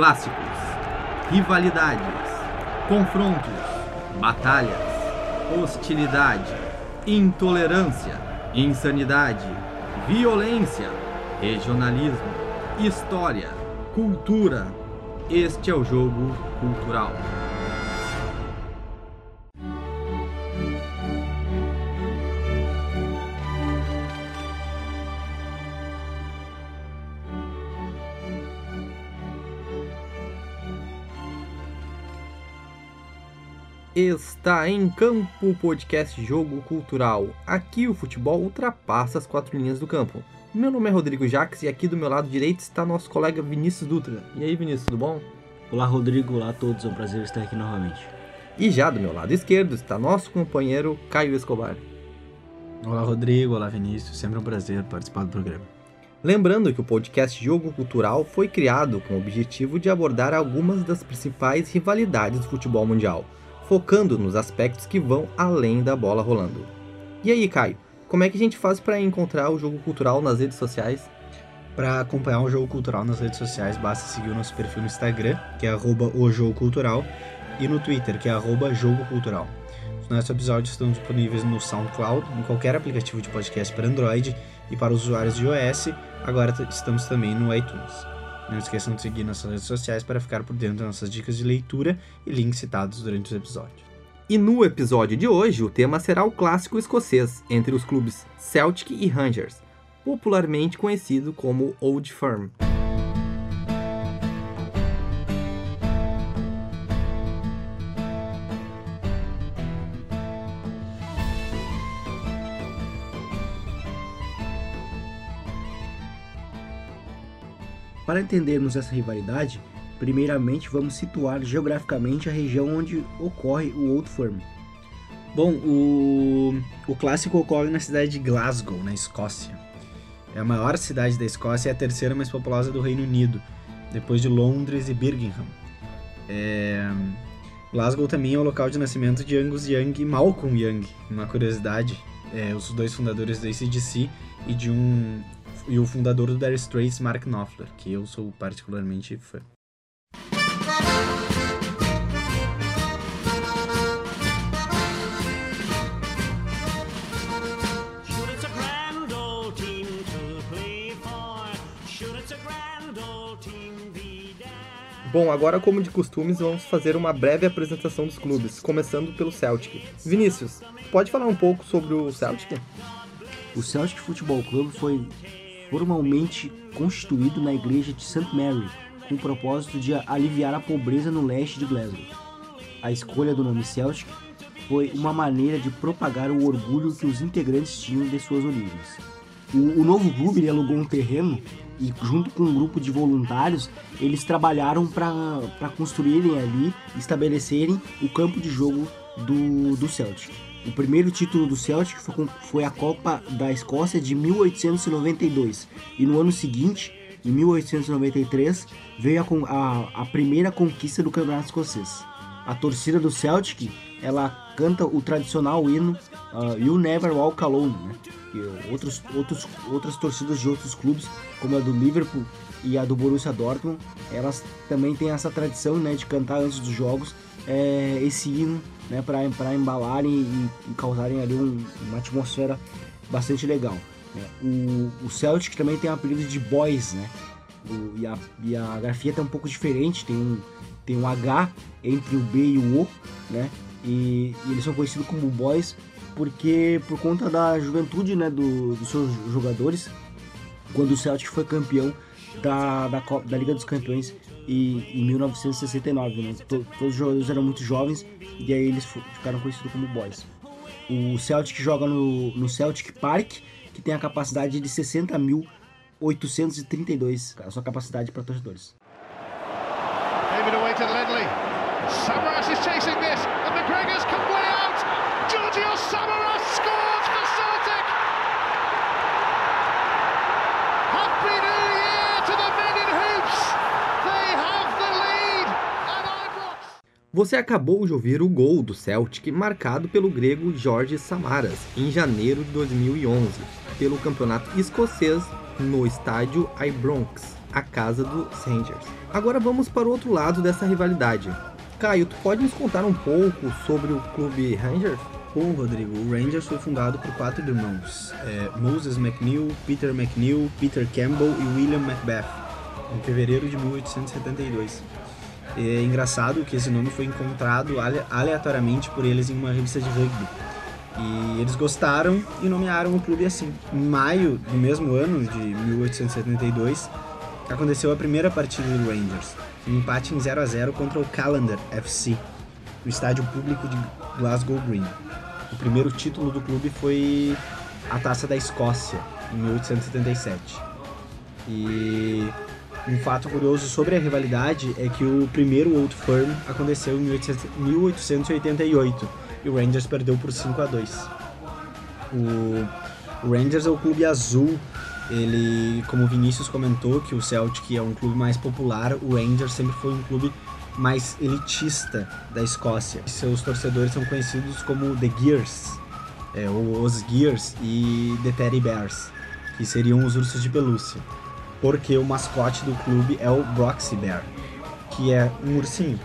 Clássicos, rivalidades, confrontos, batalhas, hostilidade, intolerância, insanidade, violência, regionalismo, história, cultura. Este é o jogo cultural. Está em campo o podcast Jogo Cultural. Aqui o futebol ultrapassa as quatro linhas do campo. Meu nome é Rodrigo Jacques e aqui do meu lado direito está nosso colega Vinícius Dutra. E aí, Vinícius, tudo bom? Olá, Rodrigo. Olá a todos. É um prazer estar aqui novamente. E já do meu lado esquerdo está nosso companheiro Caio Escobar. Olá, Rodrigo. Olá, Vinícius. Sempre um prazer participar do programa. Lembrando que o podcast Jogo Cultural foi criado com o objetivo de abordar algumas das principais rivalidades do futebol mundial focando nos aspectos que vão além da bola rolando. E aí, Caio, como é que a gente faz para encontrar o jogo cultural nas redes sociais? Para acompanhar o jogo cultural nas redes sociais, basta seguir o nosso perfil no Instagram, que é o jogo cultural, e no Twitter, que é jogo cultural. Os nossos episódios estão disponíveis no SoundCloud, em qualquer aplicativo de podcast para Android e para os usuários de iOS. Agora estamos também no iTunes. Não esqueçam de seguir nossas redes sociais para ficar por dentro das nossas dicas de leitura e links citados durante os episódios. E no episódio de hoje, o tema será o clássico escocês entre os clubes Celtic e Rangers, popularmente conhecido como Old Firm. Para entendermos essa rivalidade, primeiramente vamos situar geograficamente a região onde ocorre o Old Firm. Bom, o, o clássico ocorre na cidade de Glasgow, na Escócia. É a maior cidade da Escócia e a terceira mais populosa do Reino Unido, depois de Londres e Birmingham. É... Glasgow também é o local de nascimento de Angus Young e Malcolm Young. Uma curiosidade, é, os dois fundadores do ACDC e de um e o fundador do Dire Straits, Mark Knopfler, que eu sou particularmente fã. Bom, agora como de costumes, vamos fazer uma breve apresentação dos clubes, começando pelo Celtic. Vinícius, pode falar um pouco sobre o Celtic? O Celtic Futebol Clube foi formalmente constituído na igreja de St. Mary, com o propósito de aliviar a pobreza no leste de Glasgow. A escolha do nome Celtic foi uma maneira de propagar o orgulho que os integrantes tinham de suas origens. O, o novo clube alugou um terreno e, junto com um grupo de voluntários, eles trabalharam para construírem ali, estabelecerem o campo de jogo do, do Celtic. O primeiro título do Celtic foi a Copa da Escócia de 1892 e no ano seguinte, em 1893, veio a, a, a primeira conquista do Campeonato Escocês. A torcida do Celtic ela canta o tradicional hino uh, You Never Walk Alone, né? E outros, outros, outras torcidas de outros clubes, como a do Liverpool e a do Borussia Dortmund, elas também têm essa tradição né, de cantar antes dos jogos é, esse hino né, para embalarem e, e, causarem ali um, uma atmosfera bastante legal. Né? O, o Celtic também tem o apelido de Boys, né? O, e, a, e a grafia tá um pouco diferente, tem um, tem um H entre o B e o O, né? E, e eles são conhecidos como Boys porque por conta da juventude né, do, dos seus jogadores, quando o Celtic foi campeão da, da, da Liga dos Campeões e, em 1969. Né? Todos os jogadores eram muito jovens e aí eles ficaram conhecidos como Boys. O Celtic joga no, no Celtic Park, que tem a capacidade de 60.832, a sua capacidade para torcedores. Away Você acabou de ouvir o gol do Celtic marcado pelo grego Jorge Samaras em janeiro de 2011 pelo campeonato escocês no estádio Ibrox. a casa dos Rangers. Agora vamos para o outro lado dessa rivalidade. Caio, tu pode nos contar um pouco sobre o clube Rangers? Bom, Rodrigo, o Rangers foi fundado por quatro irmãos: é, Moses McNeil, Peter McNeil, Peter Campbell e William Macbeth, em fevereiro de 1872. É engraçado que esse nome foi encontrado aleatoriamente por eles em uma revista de rugby. E eles gostaram e nomearam o clube assim. Em maio do mesmo ano, de 1872, aconteceu a primeira partida do Rangers, um empate em 0 a 0 contra o Callender FC, no estádio público de Glasgow Green. O primeiro título do clube foi a Taça da Escócia, em 1877. E um fato curioso sobre a rivalidade é que o primeiro Old Firm aconteceu em 1888 e o Rangers perdeu por 5 a 2. O Rangers é o clube azul. Ele, como o Vinícius comentou, que o Celtic é um clube mais popular, o Rangers sempre foi um clube mais elitista da Escócia. Seus torcedores são conhecidos como The Gears, é, ou os Gears e The Teddy Bears, que seriam os ursos de pelúcia. Porque o mascote do clube é o Broxy Bear, que é um ursinho.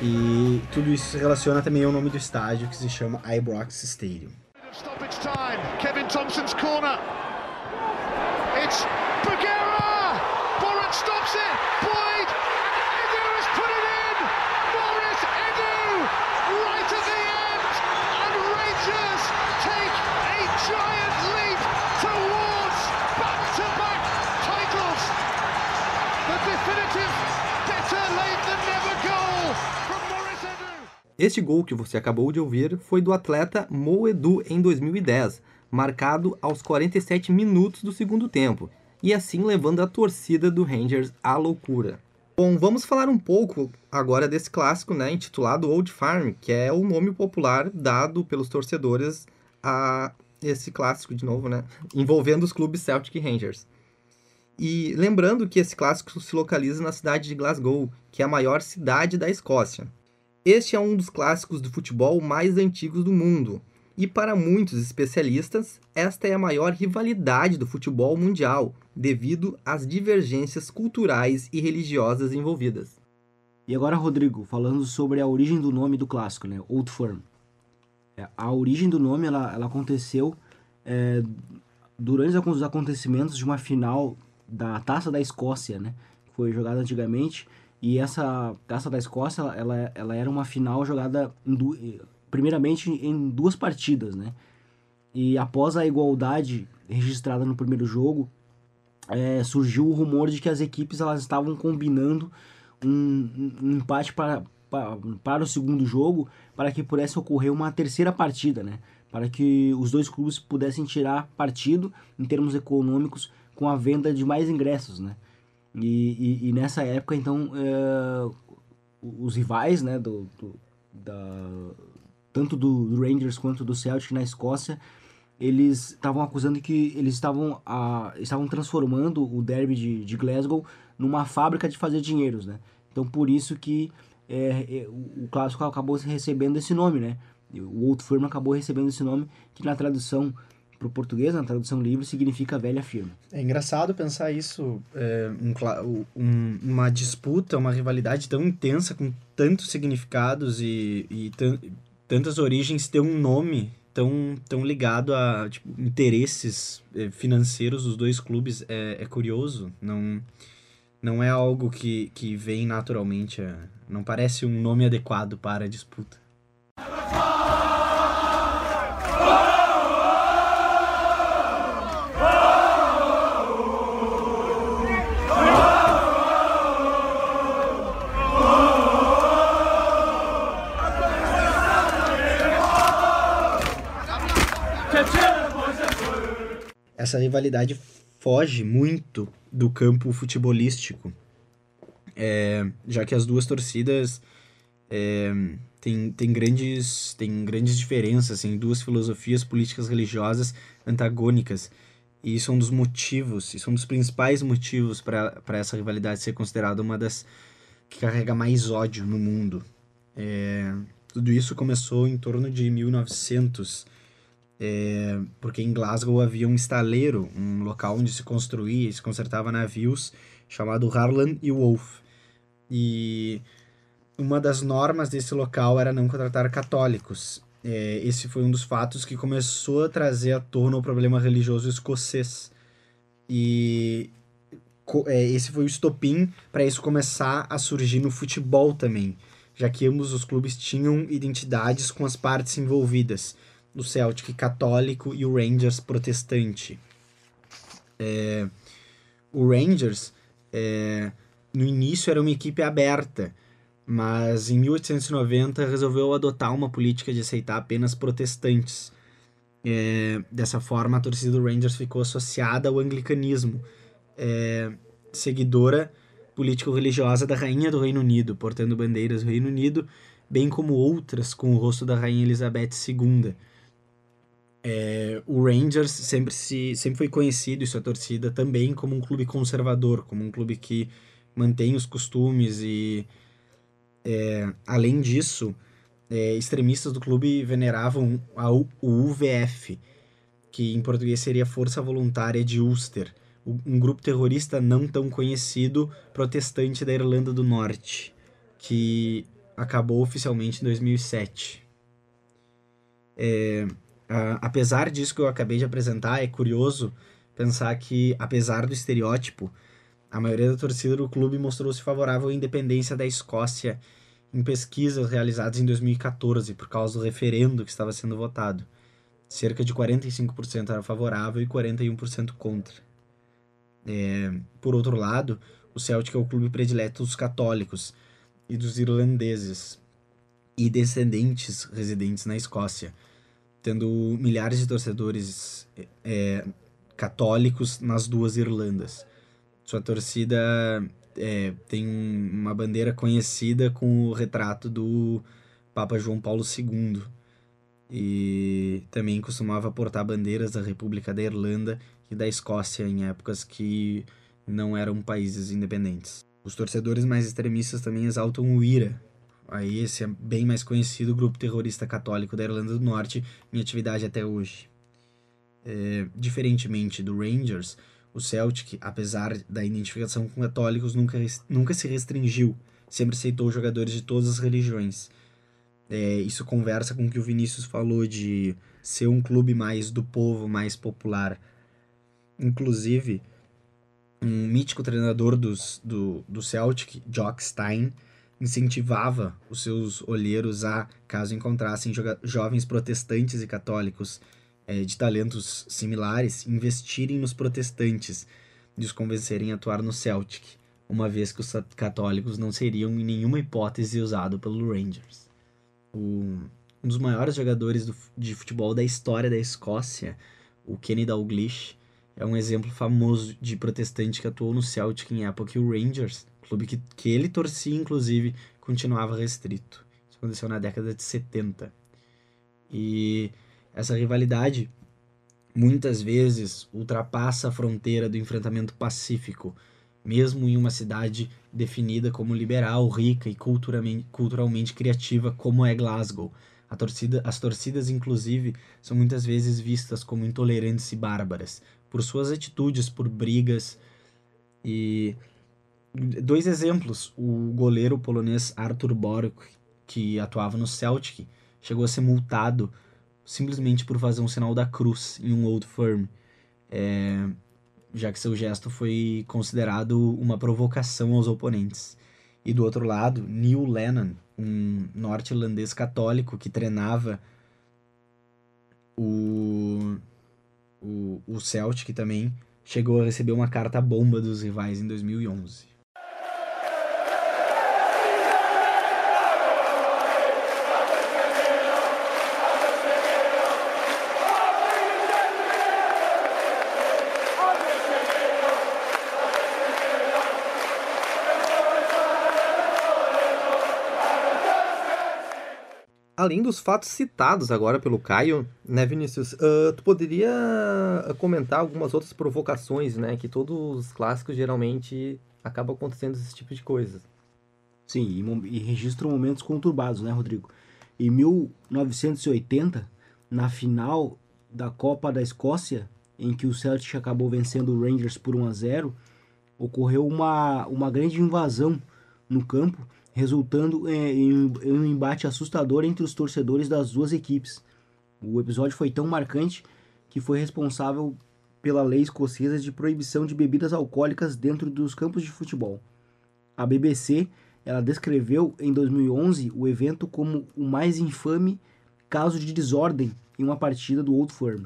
E tudo isso se relaciona também ao nome do estádio, que se chama Ibrox Stadium. Kevin Thompson's corner. It's Este gol que você acabou de ouvir foi do atleta Moedu em 2010, marcado aos 47 minutos do segundo tempo, e assim levando a torcida do Rangers à loucura. Bom, vamos falar um pouco agora desse clássico, né, intitulado Old Farm, que é o nome popular dado pelos torcedores a esse clássico de novo, né, envolvendo os clubes Celtic e Rangers. E lembrando que esse clássico se localiza na cidade de Glasgow, que é a maior cidade da Escócia. Este é um dos clássicos do futebol mais antigos do mundo, e para muitos especialistas, esta é a maior rivalidade do futebol mundial, devido às divergências culturais e religiosas envolvidas. E agora, Rodrigo, falando sobre a origem do nome do clássico, né? Old Firm. É, a origem do nome ela, ela aconteceu é, durante os acontecimentos de uma final da Taça da Escócia, né? Que foi jogada antigamente e essa Taça da Escócia, ela, ela era uma final jogada em primeiramente em duas partidas, né? E após a igualdade registrada no primeiro jogo, é, surgiu o rumor de que as equipes elas estavam combinando um, um empate para, para, para o segundo jogo, para que pudesse ocorrer uma terceira partida, né? Para que os dois clubes pudessem tirar partido em termos econômicos com a venda de mais ingressos, né? E, e, e nessa época, então, é, os rivais, né, do, do da, tanto do Rangers quanto do Celtic na Escócia, eles estavam acusando que eles estavam, a, estavam transformando o derby de, de Glasgow numa fábrica de fazer dinheiros, né? Então, por isso que é, é, o clássico acabou recebendo esse nome, né? O Old Firm acabou recebendo esse nome, que na tradução para o português, na tradução livre, significa velha firma. É engraçado pensar isso, é, um, um, uma disputa, uma rivalidade tão intensa, com tantos significados e, e tantas origens, ter um nome tão, tão ligado a tipo, interesses é, financeiros dos dois clubes é, é, curioso. Não, não é algo que, que vem naturalmente, é, não parece um nome adequado para a disputa. Essa rivalidade foge muito do campo futebolístico, é, já que as duas torcidas é, têm, têm, grandes, têm grandes diferenças, assim, duas filosofias políticas religiosas antagônicas. E isso é um dos motivos, isso é um dos principais motivos para essa rivalidade ser considerada uma das que carrega mais ódio no mundo. É, tudo isso começou em torno de 1900 é, porque em Glasgow havia um estaleiro, um local onde se construía e se consertava navios, chamado Harlan e Wolff. E uma das normas desse local era não contratar católicos. É, esse foi um dos fatos que começou a trazer à tona o problema religioso escocês. E é, esse foi o estopim para isso começar a surgir no futebol também, já que ambos os clubes tinham identidades com as partes envolvidas, o Celtic católico e o Rangers protestante. É, o Rangers, é, no início, era uma equipe aberta, mas em 1890 resolveu adotar uma política de aceitar apenas protestantes. É, dessa forma, a torcida do Rangers ficou associada ao anglicanismo, é, seguidora político-religiosa da Rainha do Reino Unido, portando bandeiras do Reino Unido, bem como outras com o rosto da Rainha Elizabeth II. É, o Rangers sempre, se, sempre foi conhecido, e sua torcida também, como um clube conservador, como um clube que mantém os costumes e, é, além disso, é, extremistas do clube veneravam a, o UVF, que em português seria Força Voluntária de Ulster, um grupo terrorista não tão conhecido protestante da Irlanda do Norte, que acabou oficialmente em 2007. É, a, apesar disso que eu acabei de apresentar, é curioso pensar que, apesar do estereótipo, a maioria da torcida do clube mostrou-se favorável à independência da Escócia em pesquisas realizadas em 2014 por causa do referendo que estava sendo votado. Cerca de 45% era favorável e 41% contra. É, por outro lado, o Celtic é o clube predileto dos católicos e dos irlandeses e descendentes residentes na Escócia, tendo milhares de torcedores é, católicos nas duas Irlandas. Sua torcida é, tem uma bandeira conhecida com o retrato do Papa João Paulo II e também costumava portar bandeiras da República da Irlanda e da Escócia em épocas que não eram países independentes. Os torcedores mais extremistas também exaltam o IRA, aí esse é bem mais conhecido grupo terrorista católico da Irlanda do Norte em atividade até hoje. É, diferentemente do Rangers, o Celtic, apesar da identificação com católicos, nunca, nunca se restringiu, sempre aceitou jogadores de todas as religiões. É, isso conversa com o que o Vinícius falou de ser um clube mais do povo, mais popular. Inclusive, um mítico treinador dos, do, do Celtic, Jock Stein, incentivava os seus olheiros a, caso encontrassem jovens protestantes e católicos é, de talentos similares, investirem nos protestantes e os convencerem a atuar no Celtic, uma vez que os católicos não seriam em nenhuma hipótese usados pelo Rangers. O, um dos maiores jogadores do, de futebol da história da Escócia, o Kenny Dalglish, é um exemplo famoso de protestante que atuou no Celtic em época que o Rangers, clube que, que ele torcia inclusive, continuava restrito. Isso aconteceu na década de 70. E essa rivalidade muitas vezes ultrapassa a fronteira do enfrentamento pacífico, mesmo em uma cidade definida como liberal, rica e culturalmente, culturalmente criativa como é Glasgow. Torcida, as torcidas, inclusive, são muitas vezes vistas como intolerantes e bárbaras, por suas atitudes, por brigas. E dois exemplos: o goleiro polonês Arthur Borg, que atuava no Celtic, chegou a ser multado simplesmente por fazer um sinal da cruz em um Old Firm, é, já que seu gesto foi considerado uma provocação aos oponentes. E do outro lado, Neil Lennon, um norte-irlandês católico que treinava o, o, o Celtic também, chegou a receber uma carta bomba dos rivais em 2011. Além dos fatos citados agora pelo Caio, né, Vinícius, uh, tu poderia comentar algumas outras provocações, né, que todos os clássicos geralmente acabam acontecendo esse tipo de coisa. Sim, e, e registram momentos conturbados, né, Rodrigo? Em 1980, na final da Copa da Escócia, em que o Celtic acabou vencendo o Rangers por 1 a 0, ocorreu uma, uma grande invasão no campo, resultando é, em, em um embate assustador entre os torcedores das duas equipes. O episódio foi tão marcante que foi responsável pela lei escocesa de proibição de bebidas alcoólicas dentro dos campos de futebol. A BBC ela descreveu em 2011 o evento como o mais infame caso de desordem em uma partida do Old Firm.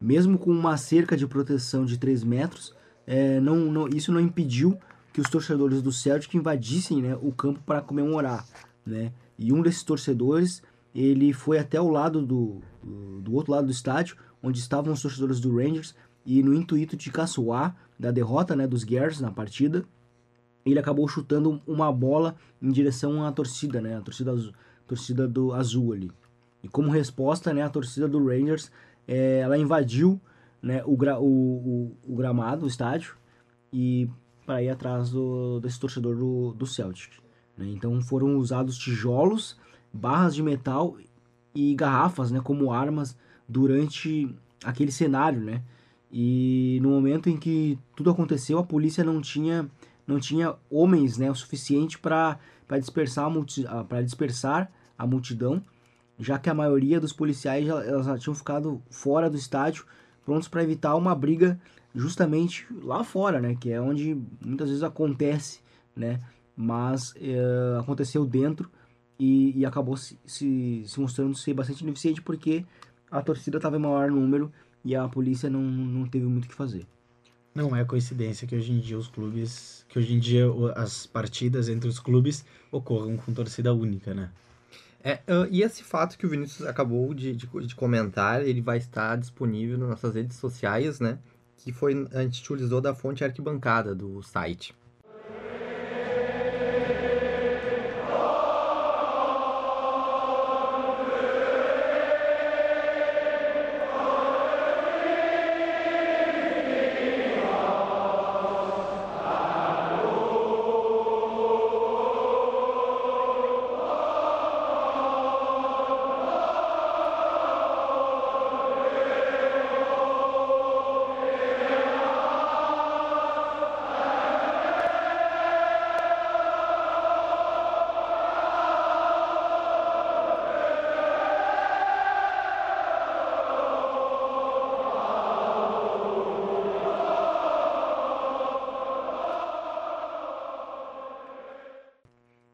Mesmo com uma cerca de proteção de 3 metros, é, não, não, isso não impediu que os torcedores do Celtic invadissem né, o campo para comemorar. Né? E um desses torcedores ele foi até o lado do, do outro lado do estádio, onde estavam os torcedores do Rangers, e no intuito de caçoar da derrota né, dos Gears na partida, ele acabou chutando uma bola em direção à torcida, né, a torcida, torcida do azul ali. E como resposta, né, a torcida do Rangers, é, ela invadiu né, o, gra, o, o, o, gramado, o estádio, e para ir atrás do, desse torcedor do, do Celtic. Né? Então foram usados tijolos, barras de metal e garrafas né, como armas durante aquele cenário, né? E no momento em que tudo aconteceu, a polícia não tinha não tinha homens, né, o suficiente para dispersar a para dispersar a multidão, já que a maioria dos policiais já, elas já tinham ficado fora do estádio, prontos para evitar uma briga justamente lá fora, né, que é onde muitas vezes acontece, né? Mas é, aconteceu dentro e, e acabou se, se, se mostrando ser bastante ineficiente porque a torcida estava em maior número e a polícia não, não teve muito o que fazer. Não é coincidência que hoje em dia os clubes, que hoje em dia as partidas entre os clubes ocorram com torcida única, né? É, uh, e esse fato que o Vinícius acabou de, de, de, comentar, ele vai estar disponível nas nossas redes sociais, né? Que foi, a gente utilizou da fonte arquibancada do site.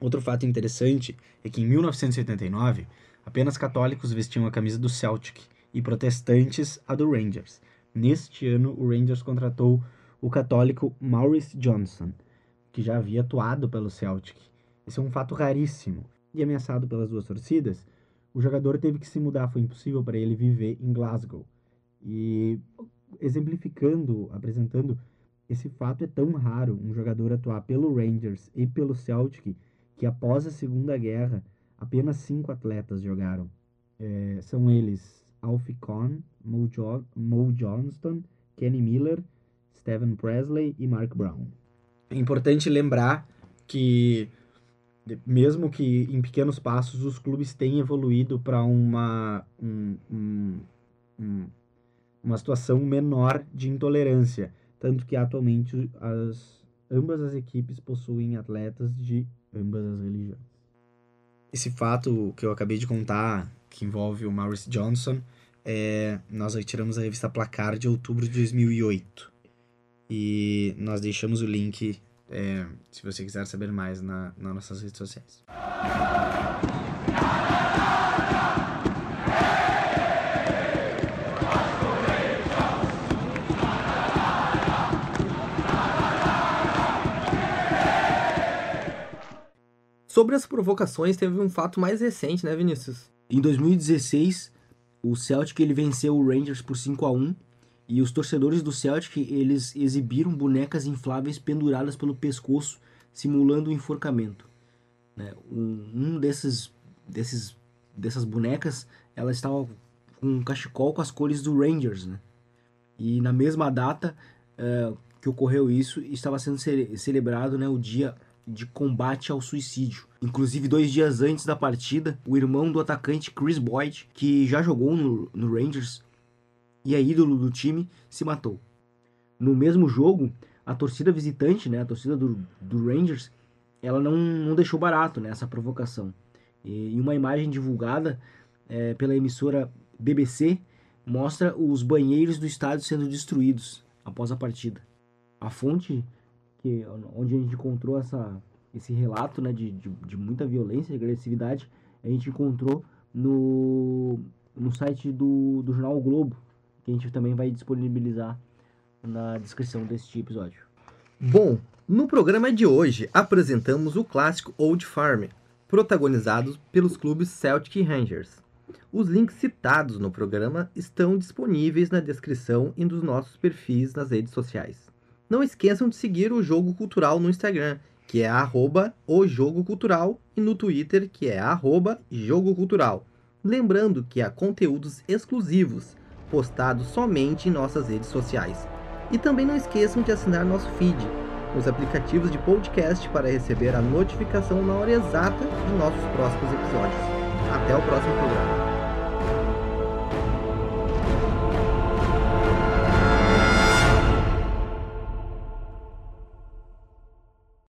Outro fato interessante é que em 1979, apenas católicos vestiam a camisa do Celtic e protestantes a do Rangers. Neste ano, o Rangers contratou o católico Maurice Johnson, que já havia atuado pelo Celtic. Esse é um fato raríssimo. E ameaçado pelas duas torcidas, o jogador teve que se mudar, foi impossível para ele viver em Glasgow. E exemplificando, apresentando esse fato é tão raro um jogador atuar pelo Rangers e pelo Celtic que após a Segunda Guerra apenas cinco atletas jogaram. É, são eles Alfie Kohn, Mo, jo Mo Johnston, Kenny Miller, Stephen Presley e Mark Brown. É importante lembrar que, mesmo que em pequenos passos, os clubes têm evoluído para uma, um, um, um, uma situação menor de intolerância. Tanto que atualmente as, ambas as equipes possuem atletas de ambas as religiões. Esse fato que eu acabei de contar, que envolve o Maurice Johnson, é, nós retiramos a revista Placar de outubro de 2008. E nós deixamos o link, é, se você quiser saber mais, na, nas nossas redes sociais. Sobre as provocações, teve um fato mais recente, né, Vinícius? Em 2016, o Celtic ele venceu o Rangers por 5 a 1 e os torcedores do Celtic eles exibiram bonecas infláveis penduradas pelo pescoço, simulando o um enforcamento. Né? Um, um desses, desses, dessas bonecas, ela estava com um cachecol com as cores do Rangers, né? E na mesma data uh, que ocorreu isso, estava sendo cele celebrado né, o dia de combate ao suicídio. Inclusive, dois dias antes da partida, o irmão do atacante Chris Boyd, que já jogou no, no Rangers e é ídolo do time, se matou. No mesmo jogo, a torcida visitante, né, a torcida do, do Rangers, ela não, não deixou barato né, essa provocação. E, e uma imagem divulgada é, pela emissora BBC mostra os banheiros do estádio sendo destruídos após a partida. A fonte que, onde a gente encontrou essa, esse relato né, de, de, de muita violência e agressividade, a gente encontrou no, no site do, do jornal o Globo, que a gente também vai disponibilizar na descrição deste episódio. Bom, no programa de hoje apresentamos o clássico Old Farm, protagonizado pelos clubes Celtic e Rangers. Os links citados no programa estão disponíveis na descrição e nos nossos perfis nas redes sociais. Não esqueçam de seguir o Jogo Cultural no Instagram, que é arroba o Jogo Cultural, e no Twitter, que é arroba Jogo Cultural. Lembrando que há conteúdos exclusivos postados somente em nossas redes sociais. E também não esqueçam de assinar nosso feed nos aplicativos de podcast para receber a notificação na hora exata de nossos próximos episódios. Até o próximo programa.